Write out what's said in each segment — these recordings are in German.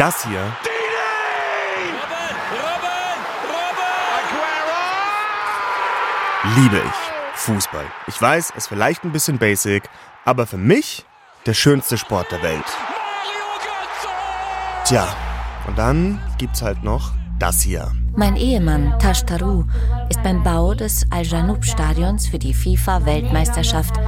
Das hier liebe ich. Fußball. Ich weiß, ist vielleicht ein bisschen basic, aber für mich der schönste Sport der Welt. Tja, und dann gibt's halt noch das hier. Mein Ehemann Tash Taru ist beim Bau des Al-Janoub-Stadions für die FIFA-Weltmeisterschaft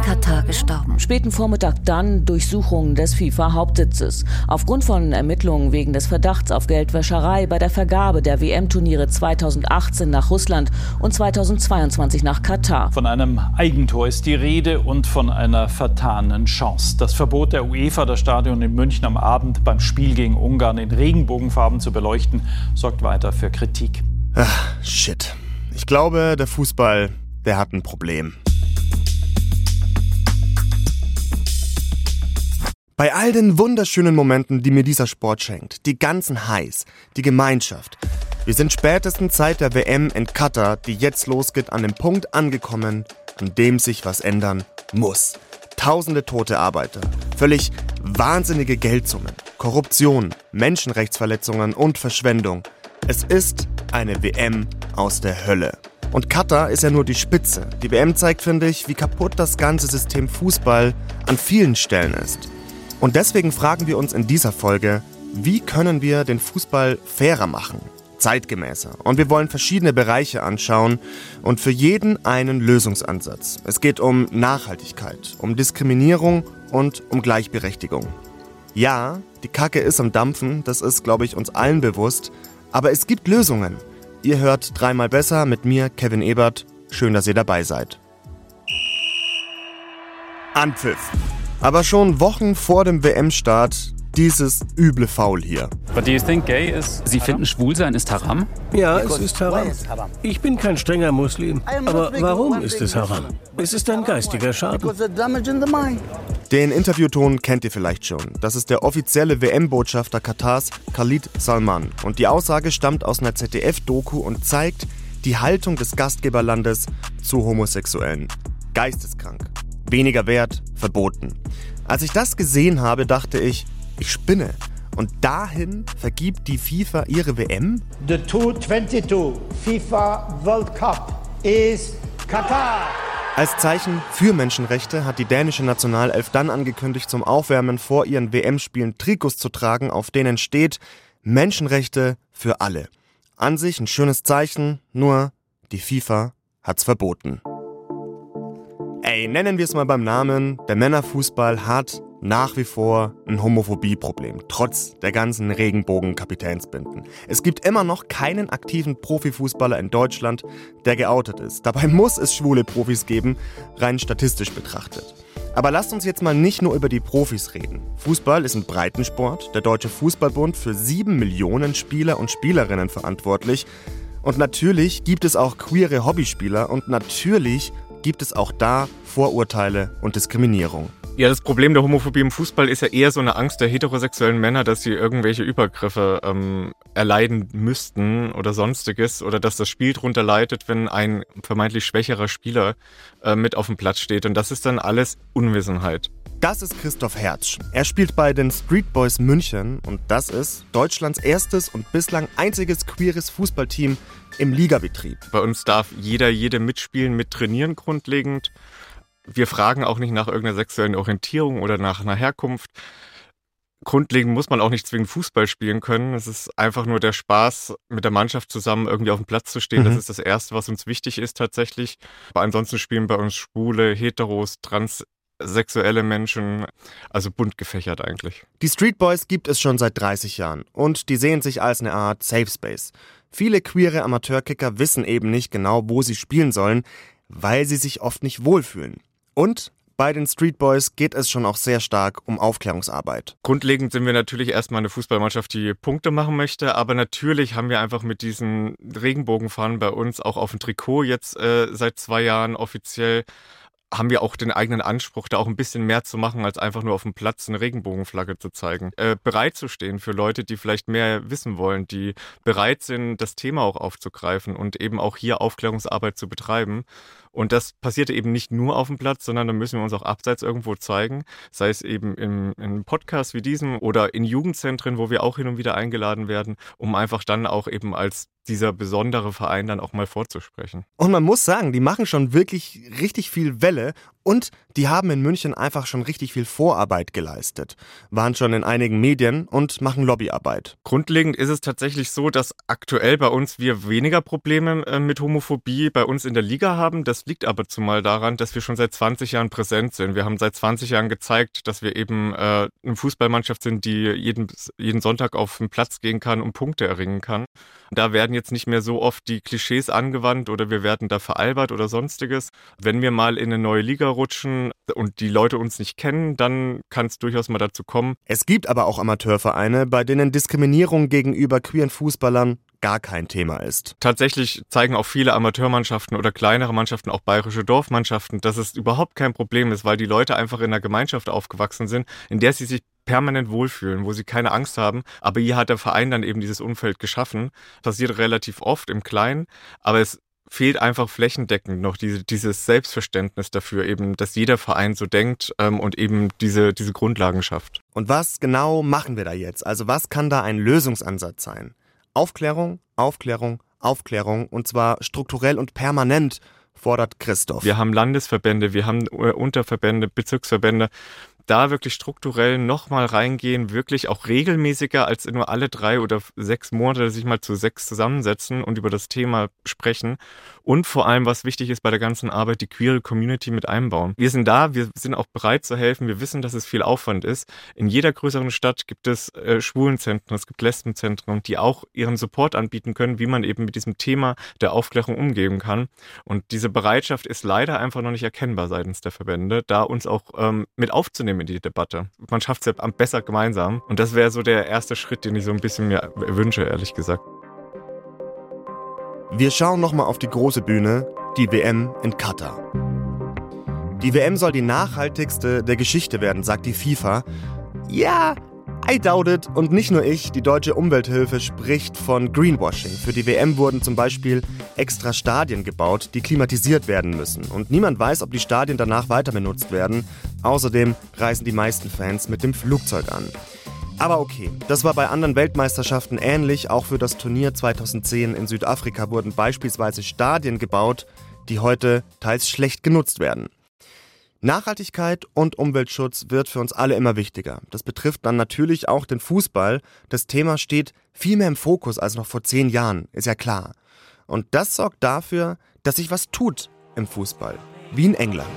in Katar gestorben. Späten Vormittag dann Durchsuchungen des FIFA-Hauptsitzes. Aufgrund von Ermittlungen wegen des Verdachts auf Geldwäscherei bei der Vergabe der WM-Turniere 2018 nach Russland und 2022 nach Katar. Von einem Eigentor ist die Rede und von einer vertanen Chance. Das Verbot der UEFA, das Stadion in München am Abend beim Spiel gegen Ungarn in Regenbogenfarben zu beleuchten, sorgt weiter für Kritik. Ach, shit. Ich glaube, der Fußball, der hat ein Problem. Bei all den wunderschönen Momenten, die mir dieser Sport schenkt, die ganzen Highs, die Gemeinschaft. Wir sind spätestens seit der WM in Katar, die jetzt losgeht, an dem Punkt angekommen, an dem sich was ändern muss. Tausende tote Arbeiter, völlig wahnsinnige Geldsummen, Korruption, Menschenrechtsverletzungen und Verschwendung. Es ist eine WM aus der Hölle. Und Katar ist ja nur die Spitze. Die WM zeigt, finde ich, wie kaputt das ganze System Fußball an vielen Stellen ist. Und deswegen fragen wir uns in dieser Folge, wie können wir den Fußball fairer machen, zeitgemäßer? Und wir wollen verschiedene Bereiche anschauen und für jeden einen Lösungsansatz. Es geht um Nachhaltigkeit, um Diskriminierung und um Gleichberechtigung. Ja, die Kacke ist am Dampfen, das ist, glaube ich, uns allen bewusst, aber es gibt Lösungen. Ihr hört dreimal besser mit mir, Kevin Ebert. Schön, dass ihr dabei seid. Anpfiff. Aber schon Wochen vor dem WM-Start dieses üble Faul hier. Sie finden Schwulsein ist Haram? Ja, es ist Haram. Ich bin kein strenger Muslim. Aber warum ist es Haram? Es ist ein geistiger Schaden. Den Interviewton kennt ihr vielleicht schon. Das ist der offizielle WM-Botschafter Katars, Khalid Salman. Und die Aussage stammt aus einer ZDF-Doku und zeigt die Haltung des Gastgeberlandes zu Homosexuellen. Geisteskrank. Weniger wert, verboten. Als ich das gesehen habe, dachte ich, ich spinne. Und dahin vergibt die FIFA ihre WM? The 2022 FIFA World Cup is Qatar. Als Zeichen für Menschenrechte hat die dänische Nationalelf dann angekündigt, zum Aufwärmen vor ihren WM-Spielen Trikots zu tragen, auf denen steht Menschenrechte für alle. An sich ein schönes Zeichen, nur die FIFA hat's verboten. Ey, nennen wir es mal beim Namen, der Männerfußball hat nach wie vor ein Homophobieproblem, trotz der ganzen Regenbogen-Kapitänsbinden. Es gibt immer noch keinen aktiven Profifußballer in Deutschland, der geoutet ist. Dabei muss es schwule Profis geben, rein statistisch betrachtet. Aber lasst uns jetzt mal nicht nur über die Profis reden. Fußball ist ein Breitensport, der Deutsche Fußballbund für sieben Millionen Spieler und Spielerinnen verantwortlich. Und natürlich gibt es auch queere Hobbyspieler und natürlich gibt es auch da Vorurteile und Diskriminierung. Ja, das Problem der Homophobie im Fußball ist ja eher so eine Angst der heterosexuellen Männer, dass sie irgendwelche Übergriffe ähm, erleiden müssten oder sonstiges oder dass das Spiel drunter leidet, wenn ein vermeintlich schwächerer Spieler äh, mit auf dem Platz steht. Und das ist dann alles Unwissenheit. Das ist Christoph Herzsch. Er spielt bei den Street Boys München und das ist Deutschlands erstes und bislang einziges queeres Fußballteam im Ligabetrieb. Bei uns darf jeder, jede mitspielen, mittrainieren grundlegend. Wir fragen auch nicht nach irgendeiner sexuellen Orientierung oder nach einer Herkunft. Grundlegend muss man auch nicht zwingend Fußball spielen können. Es ist einfach nur der Spaß, mit der Mannschaft zusammen irgendwie auf dem Platz zu stehen. Mhm. Das ist das Erste, was uns wichtig ist tatsächlich. Aber ansonsten spielen bei uns Schwule, Heteros, transsexuelle Menschen, also bunt gefächert eigentlich. Die Street Boys gibt es schon seit 30 Jahren und die sehen sich als eine Art Safe Space. Viele queere Amateurkicker wissen eben nicht genau, wo sie spielen sollen, weil sie sich oft nicht wohlfühlen. Und bei den Street Boys geht es schon auch sehr stark um Aufklärungsarbeit. Grundlegend sind wir natürlich erstmal eine Fußballmannschaft, die Punkte machen möchte, aber natürlich haben wir einfach mit diesen Regenbogenfahnen bei uns auch auf dem Trikot jetzt äh, seit zwei Jahren offiziell haben wir auch den eigenen Anspruch, da auch ein bisschen mehr zu machen, als einfach nur auf dem Platz eine Regenbogenflagge zu zeigen. Äh, bereit zu stehen für Leute, die vielleicht mehr wissen wollen, die bereit sind, das Thema auch aufzugreifen und eben auch hier Aufklärungsarbeit zu betreiben. Und das passierte eben nicht nur auf dem Platz, sondern da müssen wir uns auch abseits irgendwo zeigen, sei es eben in, in Podcasts wie diesem oder in Jugendzentren, wo wir auch hin und wieder eingeladen werden, um einfach dann auch eben als dieser besondere Verein dann auch mal vorzusprechen. Und man muss sagen, die machen schon wirklich richtig viel Welle und die haben in München einfach schon richtig viel Vorarbeit geleistet, waren schon in einigen Medien und machen Lobbyarbeit. Grundlegend ist es tatsächlich so, dass aktuell bei uns wir weniger Probleme äh, mit Homophobie bei uns in der Liga haben. Das liegt aber zumal daran, dass wir schon seit 20 Jahren präsent sind. Wir haben seit 20 Jahren gezeigt, dass wir eben äh, eine Fußballmannschaft sind, die jeden, jeden Sonntag auf den Platz gehen kann und Punkte erringen kann. Da werden jetzt nicht mehr so oft die Klischees angewandt oder wir werden da veralbert oder sonstiges. Wenn wir mal in eine neue Liga rutschen und die Leute uns nicht kennen, dann kann es durchaus mal dazu kommen. Es gibt aber auch Amateurvereine, bei denen Diskriminierung gegenüber queeren Fußballern gar kein Thema ist. Tatsächlich zeigen auch viele Amateurmannschaften oder kleinere Mannschaften, auch bayerische Dorfmannschaften, dass es überhaupt kein Problem ist, weil die Leute einfach in einer Gemeinschaft aufgewachsen sind, in der sie sich permanent wohlfühlen, wo sie keine Angst haben. Aber hier hat der Verein dann eben dieses Umfeld geschaffen. Passiert relativ oft im Kleinen, aber es fehlt einfach flächendeckend noch diese, dieses Selbstverständnis dafür, eben, dass jeder Verein so denkt ähm, und eben diese, diese Grundlagen schafft. Und was genau machen wir da jetzt? Also was kann da ein Lösungsansatz sein? Aufklärung, Aufklärung, Aufklärung und zwar strukturell und permanent fordert Christoph. Wir haben Landesverbände, wir haben Unterverbände, Bezirksverbände da wirklich strukturell nochmal reingehen, wirklich auch regelmäßiger als nur alle drei oder sechs Monate sich mal zu sechs zusammensetzen und über das Thema sprechen. Und vor allem, was wichtig ist bei der ganzen Arbeit, die queere Community mit einbauen. Wir sind da, wir sind auch bereit zu helfen. Wir wissen, dass es viel Aufwand ist. In jeder größeren Stadt gibt es äh, Schwulenzentren, es gibt Lesbenzentren, die auch ihren Support anbieten können, wie man eben mit diesem Thema der Aufklärung umgehen kann. Und diese Bereitschaft ist leider einfach noch nicht erkennbar seitens der Verbände, da uns auch ähm, mit aufzunehmen in die Debatte. Man schafft es ja besser gemeinsam. Und das wäre so der erste Schritt, den ich so ein bisschen mir wünsche, ehrlich gesagt. Wir schauen nochmal auf die große Bühne, die WM in Katar. Die WM soll die nachhaltigste der Geschichte werden, sagt die FIFA. Ja, I doubt it. Und nicht nur ich, die Deutsche Umwelthilfe spricht von Greenwashing. Für die WM wurden zum Beispiel extra Stadien gebaut, die klimatisiert werden müssen. Und niemand weiß, ob die Stadien danach weiter benutzt werden. Außerdem reisen die meisten Fans mit dem Flugzeug an. Aber okay, das war bei anderen Weltmeisterschaften ähnlich. Auch für das Turnier 2010 in Südafrika wurden beispielsweise Stadien gebaut, die heute teils schlecht genutzt werden. Nachhaltigkeit und Umweltschutz wird für uns alle immer wichtiger. Das betrifft dann natürlich auch den Fußball. Das Thema steht viel mehr im Fokus als noch vor zehn Jahren, ist ja klar. Und das sorgt dafür, dass sich was tut im Fußball, wie in England.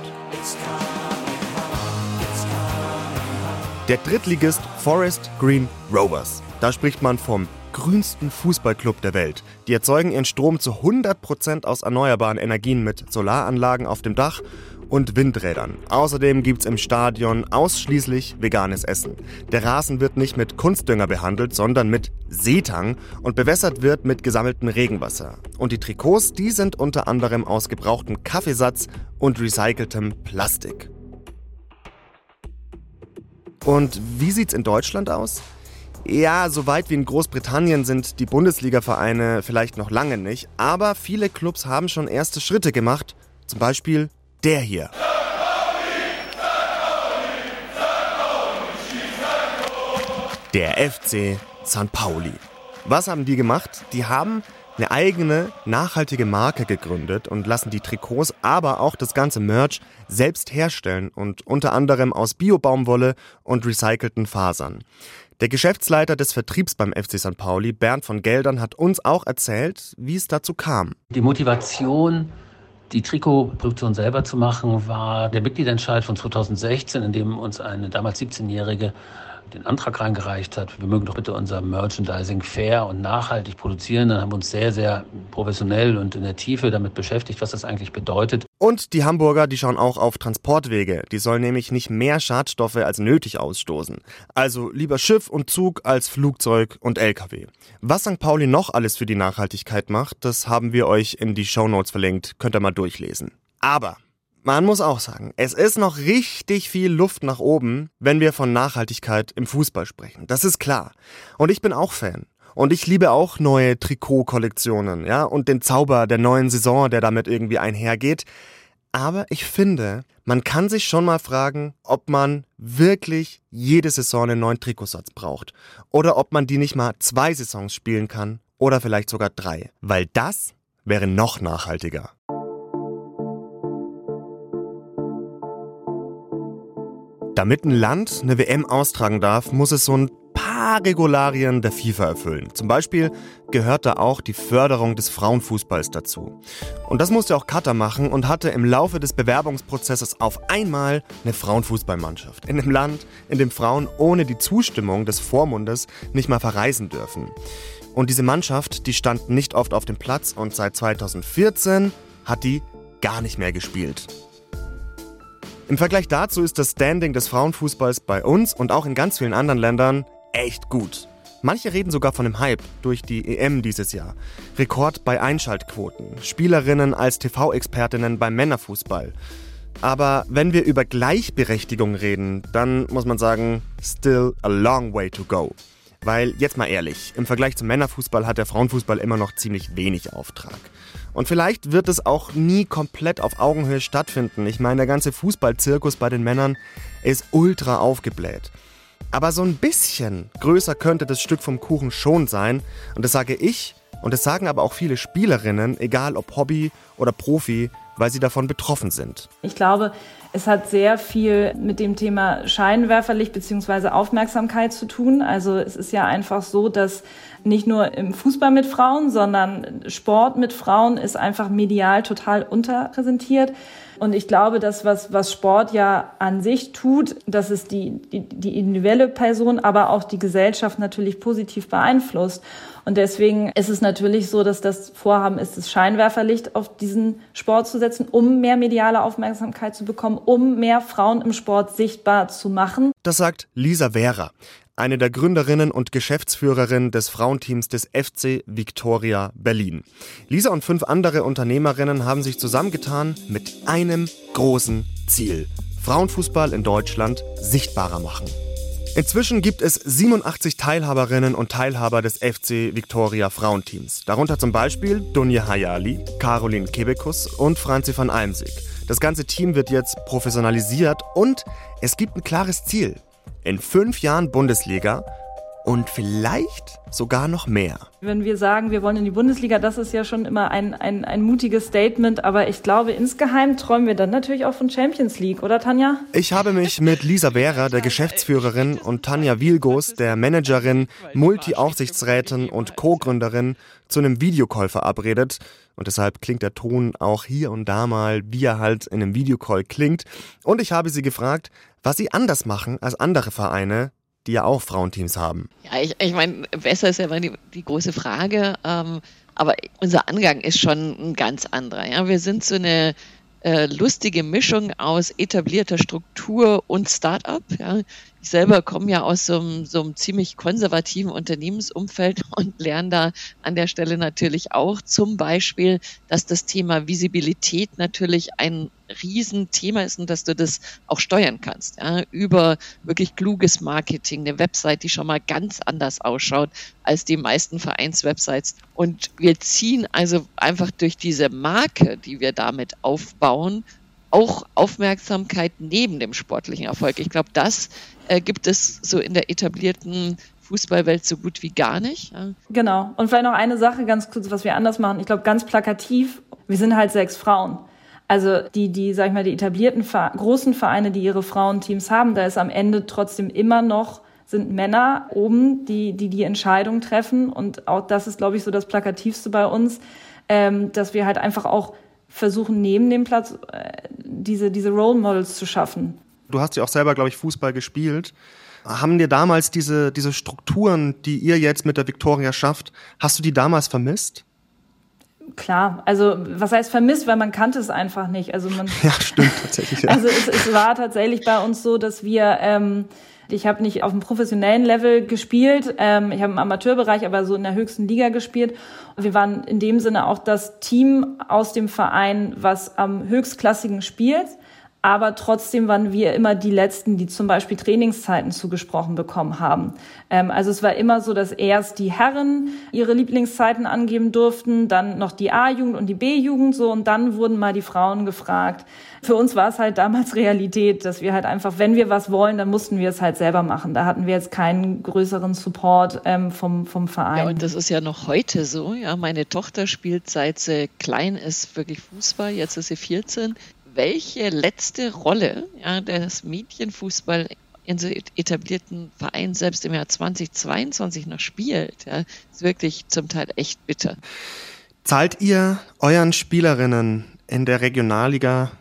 Der Drittligist Forest Green Rovers. Da spricht man vom grünsten Fußballclub der Welt. Die erzeugen ihren Strom zu 100% aus erneuerbaren Energien mit Solaranlagen auf dem Dach und Windrädern. Außerdem gibt es im Stadion ausschließlich veganes Essen. Der Rasen wird nicht mit Kunstdünger behandelt, sondern mit Seetang und bewässert wird mit gesammeltem Regenwasser. Und die Trikots, die sind unter anderem aus gebrauchtem Kaffeesatz und recyceltem Plastik. Und wie sieht's in Deutschland aus? Ja, so weit wie in Großbritannien sind die Bundesliga-Vereine vielleicht noch lange nicht, aber viele Clubs haben schon erste Schritte gemacht, zum Beispiel der hier. Der FC St. Pauli. Was haben die gemacht? Die haben eine eigene nachhaltige Marke gegründet und lassen die Trikots, aber auch das ganze Merch selbst herstellen und unter anderem aus Biobaumwolle und recycelten Fasern. Der Geschäftsleiter des Vertriebs beim FC St. Pauli, Bernd von Geldern, hat uns auch erzählt, wie es dazu kam. Die Motivation die Trikotproduktion selber zu machen, war der Mitgliederentscheid von 2016, in dem uns eine damals 17-Jährige den Antrag reingereicht hat, wir mögen doch bitte unser Merchandising fair und nachhaltig produzieren. Dann haben wir uns sehr, sehr professionell und in der Tiefe damit beschäftigt, was das eigentlich bedeutet. Und die Hamburger, die schauen auch auf Transportwege. Die sollen nämlich nicht mehr Schadstoffe als nötig ausstoßen. Also lieber Schiff und Zug als Flugzeug und LKW. Was St. Pauli noch alles für die Nachhaltigkeit macht, das haben wir euch in die Shownotes verlinkt. Könnt ihr mal durchlesen. Aber man muss auch sagen, es ist noch richtig viel Luft nach oben, wenn wir von Nachhaltigkeit im Fußball sprechen. Das ist klar. Und ich bin auch Fan. Und ich liebe auch neue Trikotkollektionen, ja, und den Zauber der neuen Saison, der damit irgendwie einhergeht. Aber ich finde, man kann sich schon mal fragen, ob man wirklich jede Saison einen neuen Trikotsatz braucht. Oder ob man die nicht mal zwei Saisons spielen kann. Oder vielleicht sogar drei. Weil das wäre noch nachhaltiger. Damit ein Land eine WM austragen darf, muss es so ein paar Regularien der FIFA erfüllen. Zum Beispiel gehört da auch die Förderung des Frauenfußballs dazu. Und das musste auch Katar machen und hatte im Laufe des Bewerbungsprozesses auf einmal eine Frauenfußballmannschaft. In einem Land, in dem Frauen ohne die Zustimmung des Vormundes nicht mal verreisen dürfen. Und diese Mannschaft, die stand nicht oft auf dem Platz und seit 2014 hat die gar nicht mehr gespielt. Im Vergleich dazu ist das Standing des Frauenfußballs bei uns und auch in ganz vielen anderen Ländern echt gut. Manche reden sogar von einem Hype durch die EM dieses Jahr. Rekord bei Einschaltquoten, Spielerinnen als TV-Expertinnen beim Männerfußball. Aber wenn wir über Gleichberechtigung reden, dann muss man sagen, still a long way to go. Weil, jetzt mal ehrlich, im Vergleich zum Männerfußball hat der Frauenfußball immer noch ziemlich wenig Auftrag. Und vielleicht wird es auch nie komplett auf Augenhöhe stattfinden. Ich meine, der ganze Fußballzirkus bei den Männern ist ultra aufgebläht. Aber so ein bisschen größer könnte das Stück vom Kuchen schon sein. Und das sage ich und das sagen aber auch viele Spielerinnen, egal ob Hobby oder Profi, weil sie davon betroffen sind. Ich glaube, es hat sehr viel mit dem Thema Scheinwerferlicht bzw. Aufmerksamkeit zu tun. Also es ist ja einfach so, dass nicht nur im Fußball mit Frauen, sondern Sport mit Frauen ist einfach medial total unterrepräsentiert. Und ich glaube, dass was, was Sport ja an sich tut, dass es die, die, die individuelle Person, aber auch die Gesellschaft natürlich positiv beeinflusst. Und deswegen ist es natürlich so, dass das Vorhaben ist, das Scheinwerferlicht auf diesen Sport zu setzen, um mehr mediale Aufmerksamkeit zu bekommen, um mehr Frauen im Sport sichtbar zu machen. Das sagt Lisa Vera eine der Gründerinnen und Geschäftsführerin des Frauenteams des FC Victoria Berlin. Lisa und fünf andere Unternehmerinnen haben sich zusammengetan mit einem großen Ziel. Frauenfußball in Deutschland sichtbarer machen. Inzwischen gibt es 87 Teilhaberinnen und Teilhaber des FC Victoria Frauenteams. Darunter zum Beispiel Dunja Hayali, Caroline Kebekus und Franzi van Almsig. Das ganze Team wird jetzt professionalisiert und es gibt ein klares Ziel in fünf Jahren Bundesliga und vielleicht sogar noch mehr. Wenn wir sagen, wir wollen in die Bundesliga, das ist ja schon immer ein, ein, ein mutiges Statement, aber ich glaube, insgeheim träumen wir dann natürlich auch von Champions League, oder Tanja? Ich habe mich mit Lisa Vera, der Geschäftsführerin, und Tanja Wilgos, der Managerin, Multi-Aufsichtsrätin und Co-Gründerin, zu einem Videocall verabredet. Und deshalb klingt der Ton auch hier und da mal, wie er halt in einem Videocall klingt. Und ich habe sie gefragt, was sie anders machen als andere Vereine, die ja auch Frauenteams haben. Ja, ich, ich meine, besser ist ja immer die, die große Frage. Ähm, aber unser Angang ist schon ein ganz anderer. Ja? Wir sind so eine äh, lustige Mischung aus etablierter Struktur und Start-up. Ja. Ich selber komme ja aus so einem, so einem ziemlich konservativen Unternehmensumfeld und lerne da an der Stelle natürlich auch zum Beispiel, dass das Thema Visibilität natürlich ein Riesenthema ist und dass du das auch steuern kannst. Ja, über wirklich kluges Marketing, eine Website, die schon mal ganz anders ausschaut als die meisten Vereinswebsites. Und wir ziehen also einfach durch diese Marke, die wir damit aufbauen, auch Aufmerksamkeit neben dem sportlichen Erfolg. Ich glaube, das äh, gibt es so in der etablierten Fußballwelt so gut wie gar nicht. Ja. Genau. Und vielleicht noch eine Sache ganz kurz, was wir anders machen. Ich glaube, ganz plakativ, wir sind halt sechs Frauen. Also die, die, sag ich mal, die etablierten großen Vereine, die ihre Frauenteams haben, da ist am Ende trotzdem immer noch sind Männer oben, die die, die Entscheidung treffen. Und auch das ist, glaube ich, so das Plakativste bei uns, ähm, dass wir halt einfach auch versuchen, neben dem Platz äh, diese, diese Role Models zu schaffen. Du hast ja auch selber, glaube ich, Fußball gespielt. Haben dir damals diese, diese Strukturen, die ihr jetzt mit der Victoria schafft, hast du die damals vermisst? Klar, also was heißt vermisst, weil man kannte es einfach nicht. Also man, ja, stimmt tatsächlich. Ja. Also es, es war tatsächlich bei uns so, dass wir ähm, ich habe nicht auf dem professionellen Level gespielt, ähm, ich habe im Amateurbereich, aber so in der höchsten Liga gespielt. Wir waren in dem Sinne auch das Team aus dem Verein, was am höchstklassigen spielt aber trotzdem waren wir immer die Letzten, die zum Beispiel Trainingszeiten zugesprochen bekommen haben. Ähm, also es war immer so, dass erst die Herren ihre Lieblingszeiten angeben durften, dann noch die A-Jugend und die B-Jugend so und dann wurden mal die Frauen gefragt. Für uns war es halt damals Realität, dass wir halt einfach, wenn wir was wollen, dann mussten wir es halt selber machen. Da hatten wir jetzt keinen größeren Support ähm, vom, vom Verein. Ja, und das ist ja noch heute so. Ja, meine Tochter spielt seit sie klein ist wirklich Fußball. Jetzt ist sie 14 welche letzte Rolle ja, das Mädchenfußball in so etablierten Vereinen selbst im Jahr 2022 noch spielt, ja, ist wirklich zum Teil echt bitter. Zahlt ihr euren Spielerinnen in der Regionalliga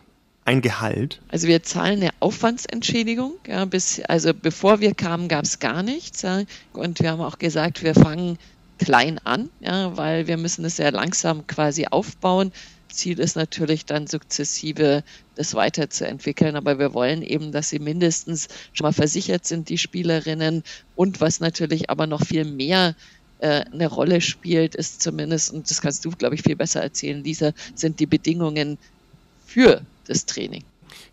ein Gehalt? Also wir zahlen eine Aufwandsentschädigung. Ja, bis, also bevor wir kamen, gab es gar nichts. Ja, und wir haben auch gesagt, wir fangen klein an, ja, weil wir müssen es sehr langsam quasi aufbauen. Ziel ist natürlich dann sukzessive das weiterzuentwickeln, aber wir wollen eben, dass sie mindestens schon mal versichert sind, die Spielerinnen. Und was natürlich aber noch viel mehr äh, eine Rolle spielt, ist zumindest, und das kannst du, glaube ich, viel besser erzählen, Lisa, sind die Bedingungen für das Training.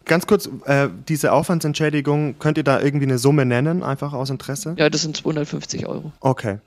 Ganz kurz, äh, diese Aufwandsentschädigung, könnt ihr da irgendwie eine Summe nennen, einfach aus Interesse? Ja, das sind 250 Euro. Okay.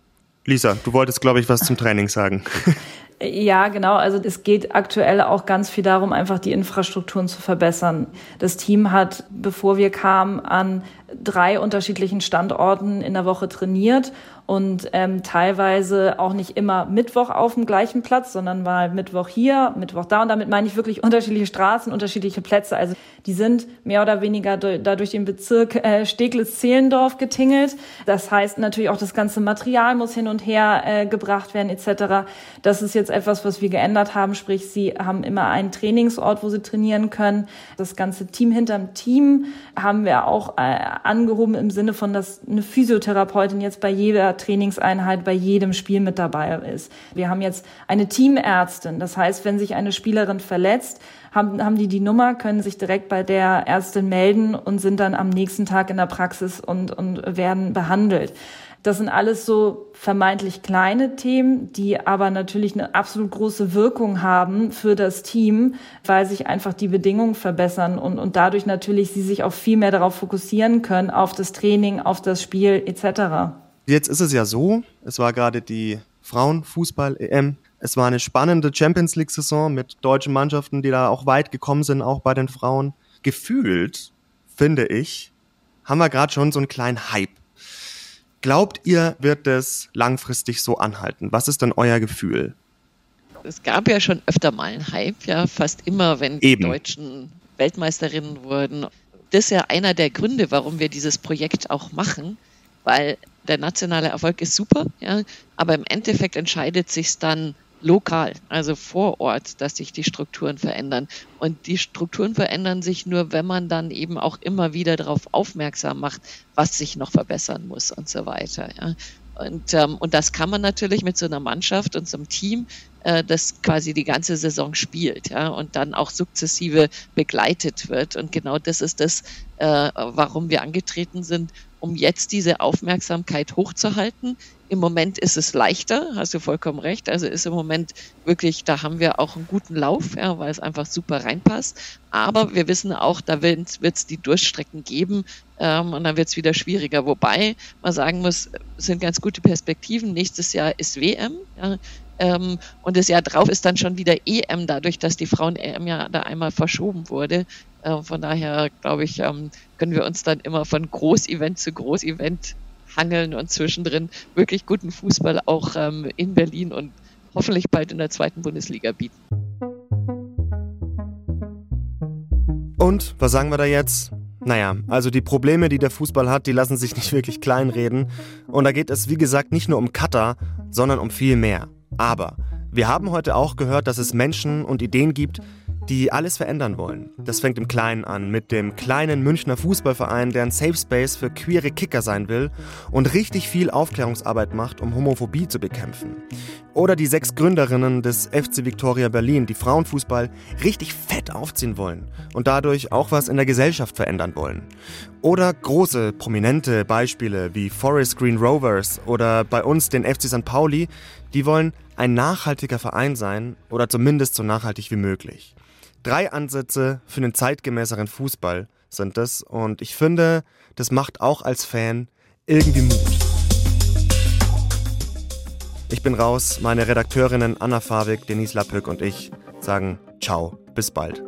Lisa, du wolltest, glaube ich, was zum Training sagen. Ja, genau. Also es geht aktuell auch ganz viel darum, einfach die Infrastrukturen zu verbessern. Das Team hat, bevor wir kamen, an drei unterschiedlichen Standorten in der Woche trainiert und ähm, teilweise auch nicht immer Mittwoch auf dem gleichen Platz, sondern mal Mittwoch hier, Mittwoch da. Und damit meine ich wirklich unterschiedliche Straßen, unterschiedliche Plätze. Also die sind mehr oder weniger da durch den Bezirk äh, Steglitz-Zehlendorf getingelt. Das heißt natürlich auch, das ganze Material muss hin und her äh, gebracht werden etc. Das ist jetzt etwas, was wir geändert haben. Sprich, sie haben immer einen Trainingsort, wo sie trainieren können. Das ganze Team hinterm Team haben wir auch äh, angehoben im Sinne von, dass eine Physiotherapeutin jetzt bei jeder Trainingseinheit, bei jedem Spiel mit dabei ist. Wir haben jetzt eine Teamärztin. Das heißt, wenn sich eine Spielerin verletzt, haben, haben die die Nummer, können sich direkt bei der Ärztin melden und sind dann am nächsten Tag in der Praxis und, und werden behandelt. Das sind alles so vermeintlich kleine Themen, die aber natürlich eine absolut große Wirkung haben für das Team, weil sich einfach die Bedingungen verbessern und, und dadurch natürlich sie sich auch viel mehr darauf fokussieren können, auf das Training, auf das Spiel etc. Jetzt ist es ja so, es war gerade die Frauenfußball-EM. Es war eine spannende Champions League-Saison mit deutschen Mannschaften, die da auch weit gekommen sind, auch bei den Frauen. Gefühlt, finde ich, haben wir gerade schon so einen kleinen Hype Glaubt ihr, wird das langfristig so anhalten? Was ist denn euer Gefühl? Es gab ja schon öfter mal einen Hype, ja, fast immer, wenn die Eben. Deutschen Weltmeisterinnen wurden. Das ist ja einer der Gründe, warum wir dieses Projekt auch machen, weil der nationale Erfolg ist super, ja, aber im Endeffekt entscheidet sich dann lokal, also vor Ort, dass sich die Strukturen verändern. Und die Strukturen verändern sich nur, wenn man dann eben auch immer wieder darauf aufmerksam macht, was sich noch verbessern muss und so weiter. Ja. Und, ähm, und das kann man natürlich mit so einer Mannschaft und so einem Team, äh, das quasi die ganze Saison spielt, ja, und dann auch sukzessive begleitet wird. Und genau das ist das, äh, warum wir angetreten sind, um jetzt diese Aufmerksamkeit hochzuhalten. Im Moment ist es leichter, hast du vollkommen recht. Also ist im Moment wirklich, da haben wir auch einen guten Lauf, ja, weil es einfach super reinpasst. Aber wir wissen auch, da wird es die Durchstrecken geben ähm, und dann wird es wieder schwieriger. Wobei man sagen muss, sind ganz gute Perspektiven. Nächstes Jahr ist WM. Ja, ähm, und das Jahr drauf ist dann schon wieder EM, dadurch, dass die Frauen-EM ja da einmal verschoben wurde. Äh, von daher, glaube ich, ähm, können wir uns dann immer von Großevent zu Großevent hangeln und zwischendrin wirklich guten Fußball auch ähm, in Berlin und hoffentlich bald in der zweiten Bundesliga bieten. Und was sagen wir da jetzt? Naja, also die Probleme, die der Fußball hat, die lassen sich nicht wirklich kleinreden. Und da geht es, wie gesagt, nicht nur um Katar, sondern um viel mehr. Aber wir haben heute auch gehört, dass es Menschen und Ideen gibt, die alles verändern wollen. Das fängt im Kleinen an, mit dem kleinen Münchner Fußballverein, der ein Safe Space für queere Kicker sein will und richtig viel Aufklärungsarbeit macht, um Homophobie zu bekämpfen. Oder die sechs Gründerinnen des FC Victoria Berlin, die Frauenfußball richtig fett aufziehen wollen und dadurch auch was in der Gesellschaft verändern wollen. Oder große, prominente Beispiele wie Forest Green Rovers oder bei uns den FC St. Pauli, die wollen ein nachhaltiger Verein sein oder zumindest so nachhaltig wie möglich. Drei Ansätze für einen zeitgemäßeren Fußball sind es und ich finde, das macht auch als Fan irgendwie Mut. Ich bin raus, meine Redakteurinnen Anna Fabik, Denise Lappück und ich sagen Ciao, bis bald.